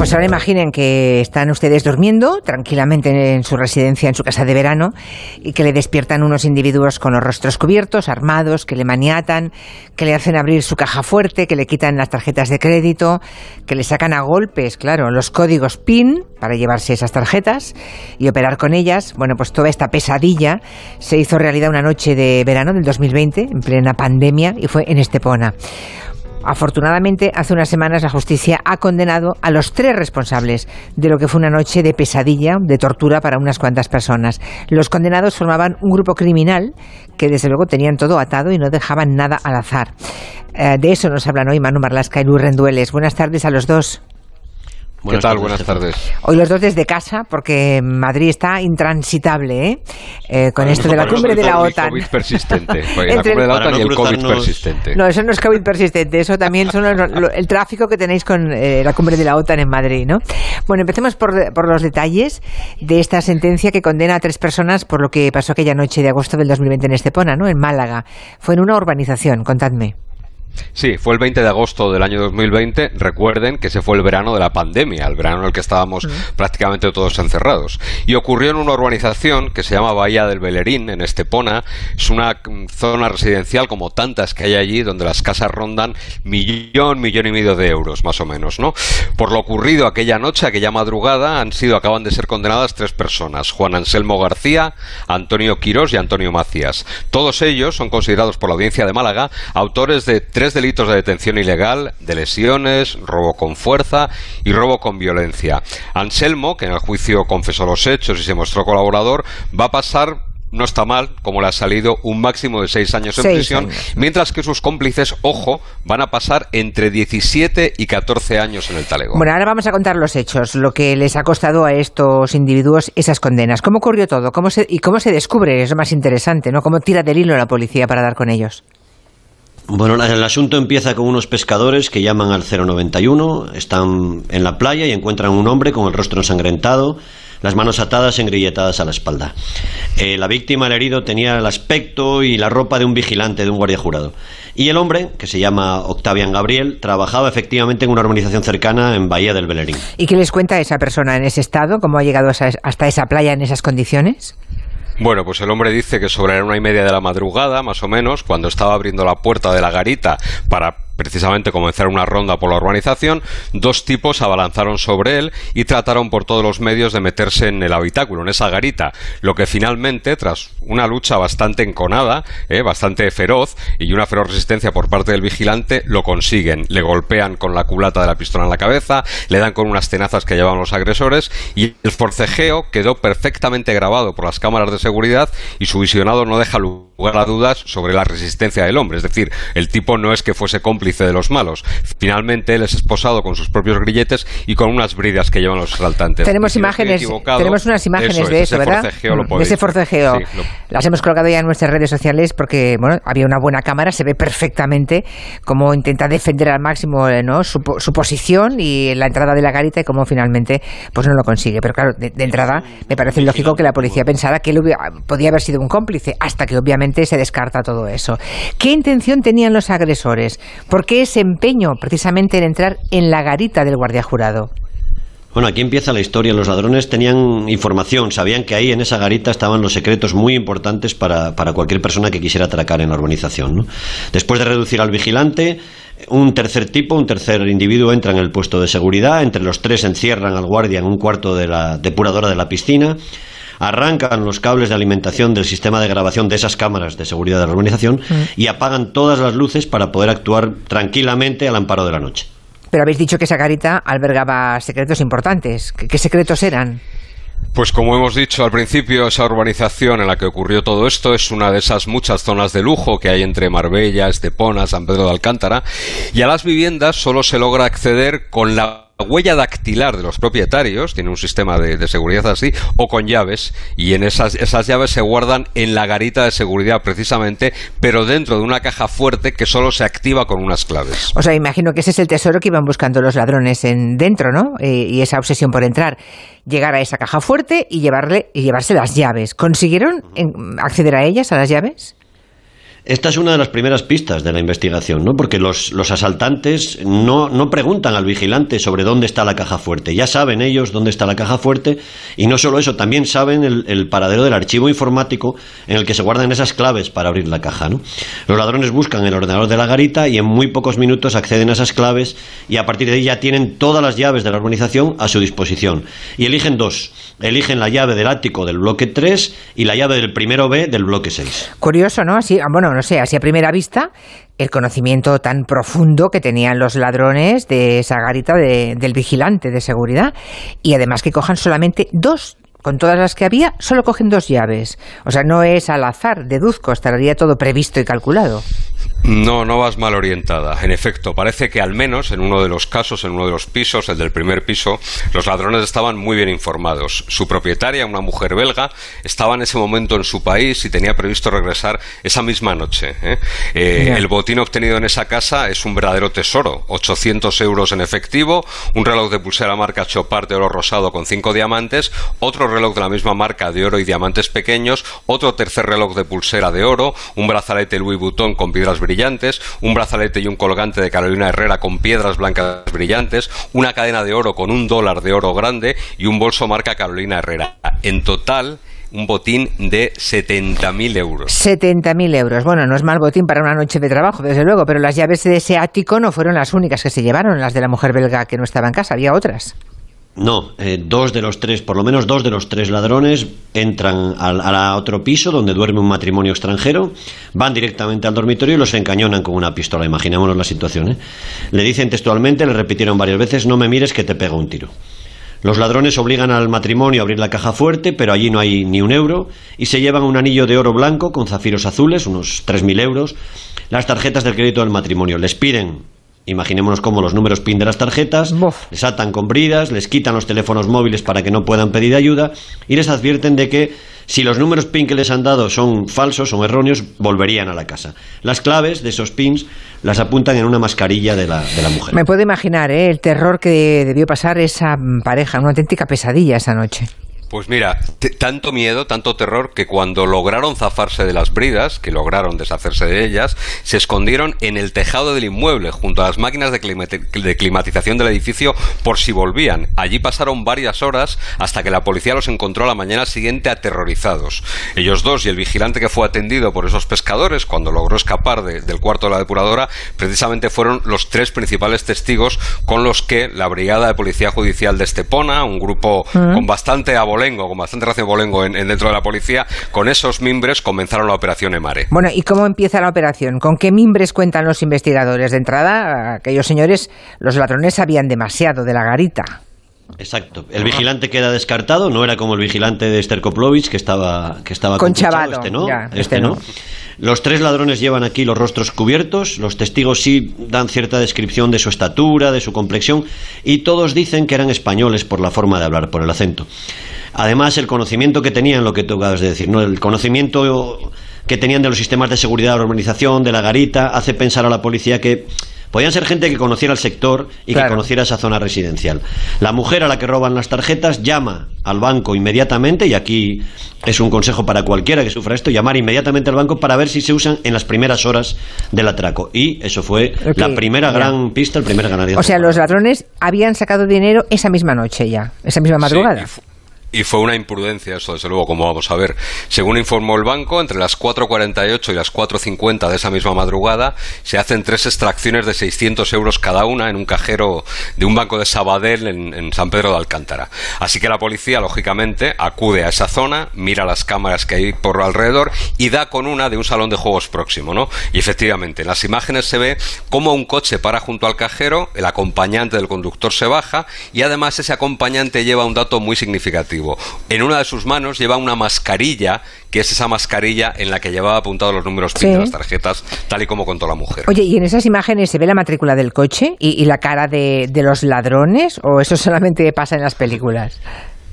Pues ahora imaginen que están ustedes durmiendo tranquilamente en su residencia, en su casa de verano, y que le despiertan unos individuos con los rostros cubiertos, armados, que le maniatan, que le hacen abrir su caja fuerte, que le quitan las tarjetas de crédito, que le sacan a golpes, claro, los códigos PIN para llevarse esas tarjetas y operar con ellas. Bueno, pues toda esta pesadilla se hizo realidad una noche de verano del 2020, en plena pandemia, y fue en Estepona. Afortunadamente, hace unas semanas la justicia ha condenado a los tres responsables de lo que fue una noche de pesadilla, de tortura para unas cuantas personas. Los condenados formaban un grupo criminal que desde luego tenían todo atado y no dejaban nada al azar. Eh, de eso nos hablan hoy Manu Marlasca y Luis Rendueles. Buenas tardes a los dos. ¿Qué tal? Buenas tardes. Hoy los dos desde casa, porque Madrid está intransitable, ¿eh? eh con esto de la cumbre de la OTAN. COVID persistente. la cumbre de la OTAN y el COVID persistente. No, eso no es COVID persistente, eso también son el tráfico que tenéis con eh, la cumbre de la OTAN en Madrid, ¿no? Bueno, empecemos por, por los detalles de esta sentencia que condena a tres personas por lo que pasó aquella noche de agosto del 2020 en Estepona, ¿no? En Málaga. Fue en una urbanización, contadme. Sí, fue el 20 de agosto del año 2020. Recuerden que ese fue el verano de la pandemia, el verano en el que estábamos mm. prácticamente todos encerrados. Y ocurrió en una urbanización que se llama Bahía del Belerín, en Estepona. Es una zona residencial como tantas que hay allí, donde las casas rondan millón, millón y medio de euros, más o menos, ¿no? Por lo ocurrido aquella noche, aquella madrugada, han sido, acaban de ser condenadas tres personas: Juan Anselmo García, Antonio Quirós y Antonio Macías. Todos ellos son considerados por la audiencia de Málaga autores de tres delitos de detención ilegal, de lesiones, robo con fuerza y robo con violencia. Anselmo, que en el juicio confesó los hechos y se mostró colaborador, va a pasar no está mal, como le ha salido un máximo de seis años en prisión, mientras que sus cómplices, ojo, van a pasar entre 17 y 14 años en el talego. Bueno, ahora vamos a contar los hechos, lo que les ha costado a estos individuos esas condenas. ¿Cómo ocurrió todo? ¿Cómo se, ¿Y cómo se descubre? Es lo más interesante, ¿no? ¿Cómo tira del hilo la policía para dar con ellos? Bueno, el asunto empieza con unos pescadores que llaman al 091, están en la playa y encuentran un hombre con el rostro ensangrentado, las manos atadas engrilletadas a la espalda. Eh, la víctima, el herido, tenía el aspecto y la ropa de un vigilante, de un guardia jurado. Y el hombre, que se llama Octavian Gabriel, trabajaba efectivamente en una organización cercana en Bahía del Belerín. ¿Y qué les cuenta esa persona en ese estado? ¿Cómo ha llegado hasta esa playa en esas condiciones? Bueno, pues el hombre dice que sobre la una y media de la madrugada, más o menos, cuando estaba abriendo la puerta de la garita para precisamente comenzar una ronda por la urbanización, dos tipos abalanzaron sobre él y trataron por todos los medios de meterse en el habitáculo, en esa garita, lo que finalmente, tras una lucha bastante enconada, eh, bastante feroz y una feroz resistencia por parte del vigilante, lo consiguen. Le golpean con la culata de la pistola en la cabeza, le dan con unas tenazas que llevaban los agresores y el forcejeo quedó perfectamente grabado por las cámaras de seguridad y su visionado no deja lugar a dudas sobre la resistencia del hombre. Es decir, el tipo no es que fuese cómplice de los malos. Finalmente él es esposado con sus propios grilletes y con unas bridas que llevan los asaltantes. Tenemos imágenes, tenemos unas imágenes de eso, ¿verdad? de ese forcejeo. Las hemos colgado ya en nuestras redes sociales porque bueno, había una buena cámara, se ve perfectamente cómo intenta defender al máximo eh, ¿no? su, posición y la entrada de la garita y cómo finalmente pues no lo consigue. Pero claro, de, entrada me parece lógico que la policía pensara que él podía haber sido un cómplice, hasta que obviamente se descarta todo eso. ¿Qué intención tenían los agresores? ¿Por qué ese empeño precisamente en entrar en la garita del guardia jurado? Bueno, aquí empieza la historia. Los ladrones tenían información, sabían que ahí en esa garita estaban los secretos muy importantes para, cualquier persona que quisiera atracar en la urbanización. Después de reducir al vigilante, un tercer tipo, un tercer individuo entra en el puesto de seguridad. Entre los tres encierran al guardia en un cuarto de la depuradora de la piscina arrancan los cables de alimentación del sistema de grabación de esas cámaras de seguridad de la organización mm. y apagan todas las luces para poder actuar tranquilamente al amparo de la noche. Pero habéis dicho que esa garita albergaba secretos importantes. ¿Qué, secretos eran? Pues como hemos dicho al principio, esa urbanización en la que ocurrió todo esto es una de esas muchas zonas de lujo que hay entre Marbella, Estepona, San Pedro de Alcántara, y a las viviendas solo se logra acceder con la huella dactilar de los propietarios, tiene un sistema de, seguridad así, o con llaves, y en esas, llaves se guardan en la garita de seguridad precisamente, pero dentro de una caja fuerte que solo se activa con unas claves. O sea, imagino que ese es el tesoro que iban buscando los ladrones en dentro, ¿no? Eh, y esa obsesión por entrar, llegar a esa caja fuerte y llevarle y llevarse las llaves. ¿Consiguieron acceder a ellas, a las llaves? Esta es una de las primeras pistas de la investigación, ¿no? porque los, los asaltantes no, no, preguntan al vigilante sobre dónde está la caja fuerte. Ya saben ellos dónde está la caja fuerte y no solo eso, también saben el, paradero del archivo informático en el que se guardan esas claves para abrir la caja. ¿no? Los ladrones buscan el ordenador de la garita y en muy pocos minutos acceden a esas claves y a partir de ahí ya tienen todas las llaves de la organización a su disposición. Y eligen dos. Eligen la llave del ático del bloque 3 y la llave del primero B del bloque 6. Curioso, ¿no? Así, ah, bueno, no sé, así a primera vista, el conocimiento tan profundo que tenían los ladrones de esa garita del vigilante de seguridad. Y además que cojan solamente dos con todas las que había, solo cogen dos llaves. O sea, no es al azar, deduzco, estaría todo previsto y calculado. No, no vas mal orientada. En efecto, parece que al menos en uno de los casos, en uno de los pisos, el del primer piso, los ladrones estaban muy bien informados. Su propietaria, una mujer belga, estaba en ese momento en su país y tenía previsto regresar esa misma noche. ¿eh? Eh, el botín obtenido en esa casa es un verdadero tesoro. 800 euros en efectivo, un reloj de pulsera marca Chopard de oro rosado con cinco diamantes, otro reloj de la misma marca de oro y diamantes pequeños, otro tercer reloj de pulsera de oro, un brazalete Louis Vuitton con piedras brillantes brillantes, un brazalete y un colgante de Carolina Herrera con piedras blancas brillantes, una cadena de oro con un dólar de oro grande y un bolso marca Carolina Herrera. En total, un botín de 70.000 euros. 70.000 euros. Bueno, no es mal botín para una noche de trabajo, desde luego, pero las llaves de ese ático no fueron las únicas que se llevaron, las de la mujer belga que no estaba en casa, había otras. No, eh, dos de los tres, por lo menos dos de los tres ladrones entran al, a otro piso donde duerme un matrimonio extranjero, van directamente al dormitorio y los encañonan con una pistola. Imaginémonos la situación. ¿eh? Le dicen textualmente, le repitieron varias veces, no me mires que te pego un tiro. Los ladrones obligan al matrimonio a abrir la caja fuerte, pero allí no hay ni un euro, y se llevan un anillo de oro blanco con zafiros azules, unos 3.000 euros, las tarjetas del crédito del matrimonio. Les piden Imaginémonos cómo los números PIN de las tarjetas, les atan con bridas, les quitan los teléfonos móviles para que no puedan pedir ayuda y les advierten de que si los números PIN que les han dado son falsos, son erróneos, volverían a la casa. Las claves de esos PINs las apuntan en una mascarilla de la, de la mujer. Me puedo imaginar ¿eh? el terror que debió pasar esa pareja, una auténtica pesadilla esa noche. Pues mira, tanto miedo, tanto terror, que cuando lograron zafarse de las bridas, que lograron deshacerse de ellas, se escondieron en el tejado del inmueble, junto a las máquinas de, climatización del edificio, por si volvían. Allí pasaron varias horas hasta que la policía los encontró a la mañana siguiente aterrorizados. Ellos dos y el vigilante que fue atendido por esos pescadores, cuando logró escapar del cuarto de la depuradora, precisamente fueron los tres principales testigos con los que la Brigada de Policía Judicial de Estepona, un grupo mm. con bastante abolengo, Bolengo, con bastante ración Bolengo en, dentro de la policía, con esos mimbres comenzaron la operación Emare. Bueno, ¿y cómo empieza la operación? ¿Con qué mimbres cuentan los investigadores? De entrada, aquellos señores, los ladrones sabían demasiado de la garita. Exacto. El vigilante queda descartado, no era como el vigilante de Sterkoplovich que estaba que estaba con chavalo, este no, este, este no. Los tres ladrones llevan aquí los rostros cubiertos, los testigos sí dan cierta descripción de su estatura, de su complexión y todos dicen que eran españoles por la forma de hablar, por el acento. Además, el conocimiento que tenían, lo que tú acabas de decir, ¿no? el conocimiento que tenían de los sistemas de seguridad de la organización, de la garita, hace pensar a la policía que podían ser gente que conociera el sector y que conociera esa zona residencial. La mujer a la que roban las tarjetas llama al banco inmediatamente, y aquí es un consejo para cualquiera que sufra esto, llamar inmediatamente al banco para ver si se usan en las primeras horas del atraco. Y eso fue la primera gran pista, el primer ganario. O sea, los ladrones habían sacado dinero esa misma noche ya, esa misma madrugada. Y fue una imprudencia eso, desde luego, como vamos a ver. Según informó el banco, entre las 4.48 y las 4.50 de esa misma madrugada se hacen tres extracciones de 600 euros cada una en un cajero de un banco de Sabadell en, San Pedro de Alcántara. Así que la policía, lógicamente, acude a esa zona, mira las cámaras que hay por alrededor y da con una de un salón de juegos próximo, ¿no? Y efectivamente, en las imágenes se ve cómo un coche para junto al cajero, el acompañante del conductor se baja y además ese acompañante lleva un dato muy significativo En una de sus manos lleva una mascarilla, que es esa mascarilla en la que llevaba apuntados los números PIN de las tarjetas, tal y como contó la mujer. Oye, ¿y en esas imágenes se ve la matrícula del coche y, la cara de, de los ladrones o eso solamente pasa en las películas?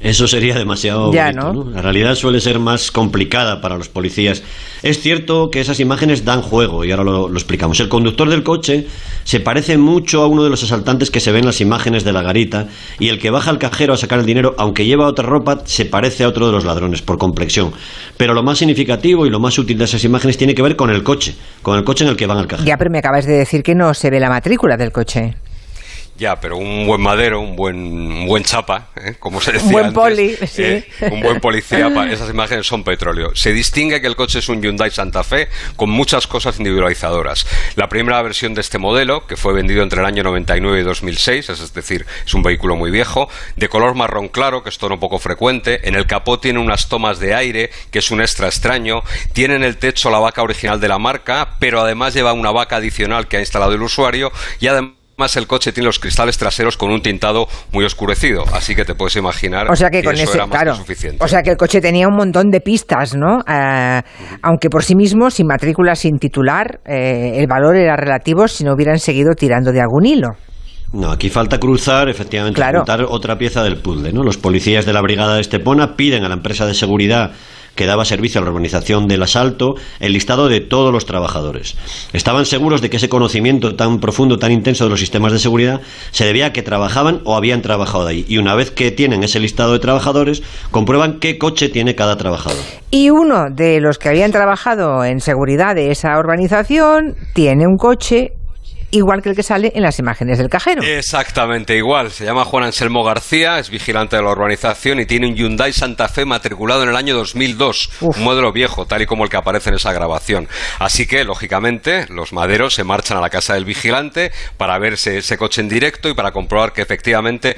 Eso sería demasiado ya, ¿no? La realidad suele ser más complicada para los policías. Es cierto que esas imágenes dan juego, y ahora lo, explicamos. El conductor del coche se parece mucho a uno de los asaltantes que se ven en las imágenes de la garita, y el que baja al cajero a sacar el dinero, aunque lleva otra ropa, se parece a otro de los ladrones, por complexión. Pero lo más significativo y lo más útil de esas imágenes tiene que ver con el coche, con el coche en el que van al cajero. Ya, pero me acabas de decir que no se ve la matrícula del coche. Ya, pero un buen madero, un buen, un buen chapa, ¿eh? como se decía un buen antes, poli, sí. eh, un buen policía, esas imágenes son petróleo. Se distingue que el coche es un Hyundai Santa Fe con muchas cosas individualizadoras. La primera versión de este modelo, que fue vendido entre el año 99 y 2006, es decir, es un vehículo muy viejo, de color marrón claro, que es tono poco frecuente, en el capó tiene unas tomas de aire, que es un extra extraño, tiene en el techo la vaca original de la marca, pero además lleva una vaca adicional que ha instalado el usuario y además más el coche tiene los cristales traseros con un tintado muy oscurecido, así que te puedes imaginar o sea que, con eso era más que suficiente. O sea que el coche tenía un montón de pistas, ¿no? Eh, aunque por sí mismo, sin matrícula, sin titular, eh, el valor era relativo si no hubieran seguido tirando de algún hilo. No, aquí falta cruzar, efectivamente, claro. otra pieza del puzzle, ¿no? Los policías de la brigada de Estepona piden a la empresa de seguridad que daba servicio a la organización del asalto el listado de todos los trabajadores. Estaban seguros de que ese conocimiento tan profundo, tan intenso de los sistemas de seguridad se debía a que trabajaban o habían trabajado ahí. Y una vez que tienen ese listado de trabajadores, comprueban qué coche tiene cada trabajador. Y uno de los que habían trabajado en seguridad de esa organización tiene un coche igual que el que sale en las imágenes del cajero. Exactamente igual. Se llama Juan Anselmo García, es vigilante de la urbanización y tiene un Hyundai Santa Fe matriculado en el año 2002, un modelo viejo, tal y como el que aparece en esa grabación. Así que, lógicamente, los maderos se marchan a la casa del vigilante para verse ese coche en directo y para comprobar que efectivamente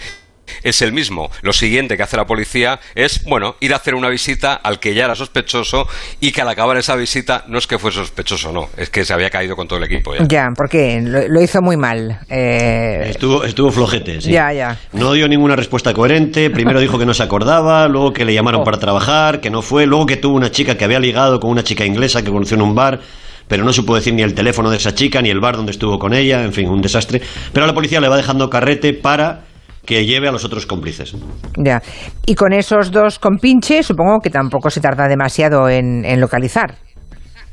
es el mismo. Lo siguiente que hace la policía es, bueno, ir a hacer una visita al que ya era sospechoso y que al acabar esa visita no es que fue sospechoso, no, es que se había caído con todo el equipo. Ya, ya porque lo, hizo muy mal. Eh, estuvo, estuvo flojete, sí. Ya, ya. No dio ninguna respuesta coherente. Primero dijo que no se acordaba, luego que le llamaron oh. para trabajar, que no fue, luego que tuvo una chica que había ligado con una chica inglesa que conoció en un bar pero no supo decir ni el teléfono de esa chica, ni el bar donde estuvo con ella, en fin, un desastre. Pero a la policía le va dejando carrete para que lleve a los otros cómplices. Ya. Y con esos dos compinches, supongo que tampoco se tarda demasiado en, localizar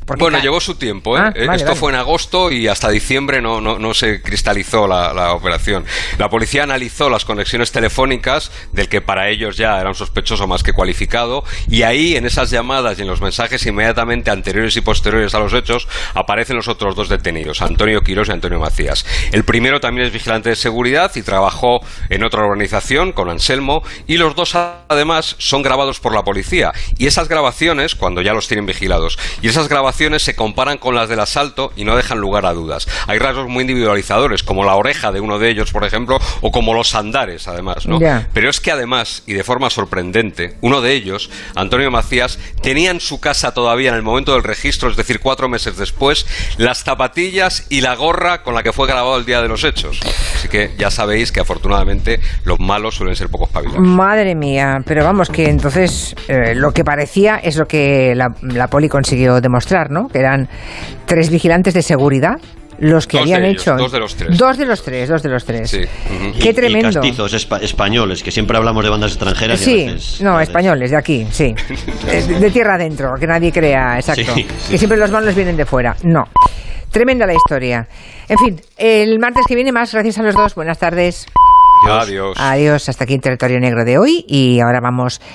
bueno, llevó su tiempo. ¿eh? Ah, eh esto fue en agosto y hasta diciembre no, no, no se cristalizó la, la, operación. La policía analizó las conexiones telefónicas del que para ellos ya era un sospechoso más que cualificado y ahí en esas llamadas y en los mensajes inmediatamente anteriores y posteriores a los hechos aparecen los otros dos detenidos, Antonio Quirós y Antonio Macías. El primero también es vigilante de seguridad y trabajó en otra organización con Anselmo y los dos además son grabados por la policía y esas grabaciones cuando ya los tienen vigilados y esas grabaciones se comparan con las del asalto y no dejan lugar a dudas. Hay rasgos muy individualizadores, como la oreja de uno de ellos, por ejemplo, o como los andares, además, ¿no? Pero es que además, y de forma sorprendente, uno de ellos, Antonio Macías, tenía en su casa todavía en el momento del registro, es decir, cuatro meses después, las zapatillas y la gorra con la que fue grabado el día de los hechos. Así que ya sabéis que afortunadamente los malos suelen ser pocos pavilados. Madre mía, pero vamos, que entonces eh, lo que parecía es lo que la poli consiguió demostrar. Que eran tres vigilantes de seguridad los que habían hecho. Dos de los tres. Dos de los tres, dos de los tres. Qué tremendo. Y castizos españoles, que siempre hablamos de bandas extranjeras. Sí, no, españoles, de aquí, sí. de, tierra adentro, que nadie crea, exacto. Que siempre los malos vienen de fuera. No. Tremenda la historia. En fin, el martes que viene más, gracias a los dos. Buenas tardes. Adiós. Adiós. Hasta aquí en Territorio Negro de hoy y ahora vamos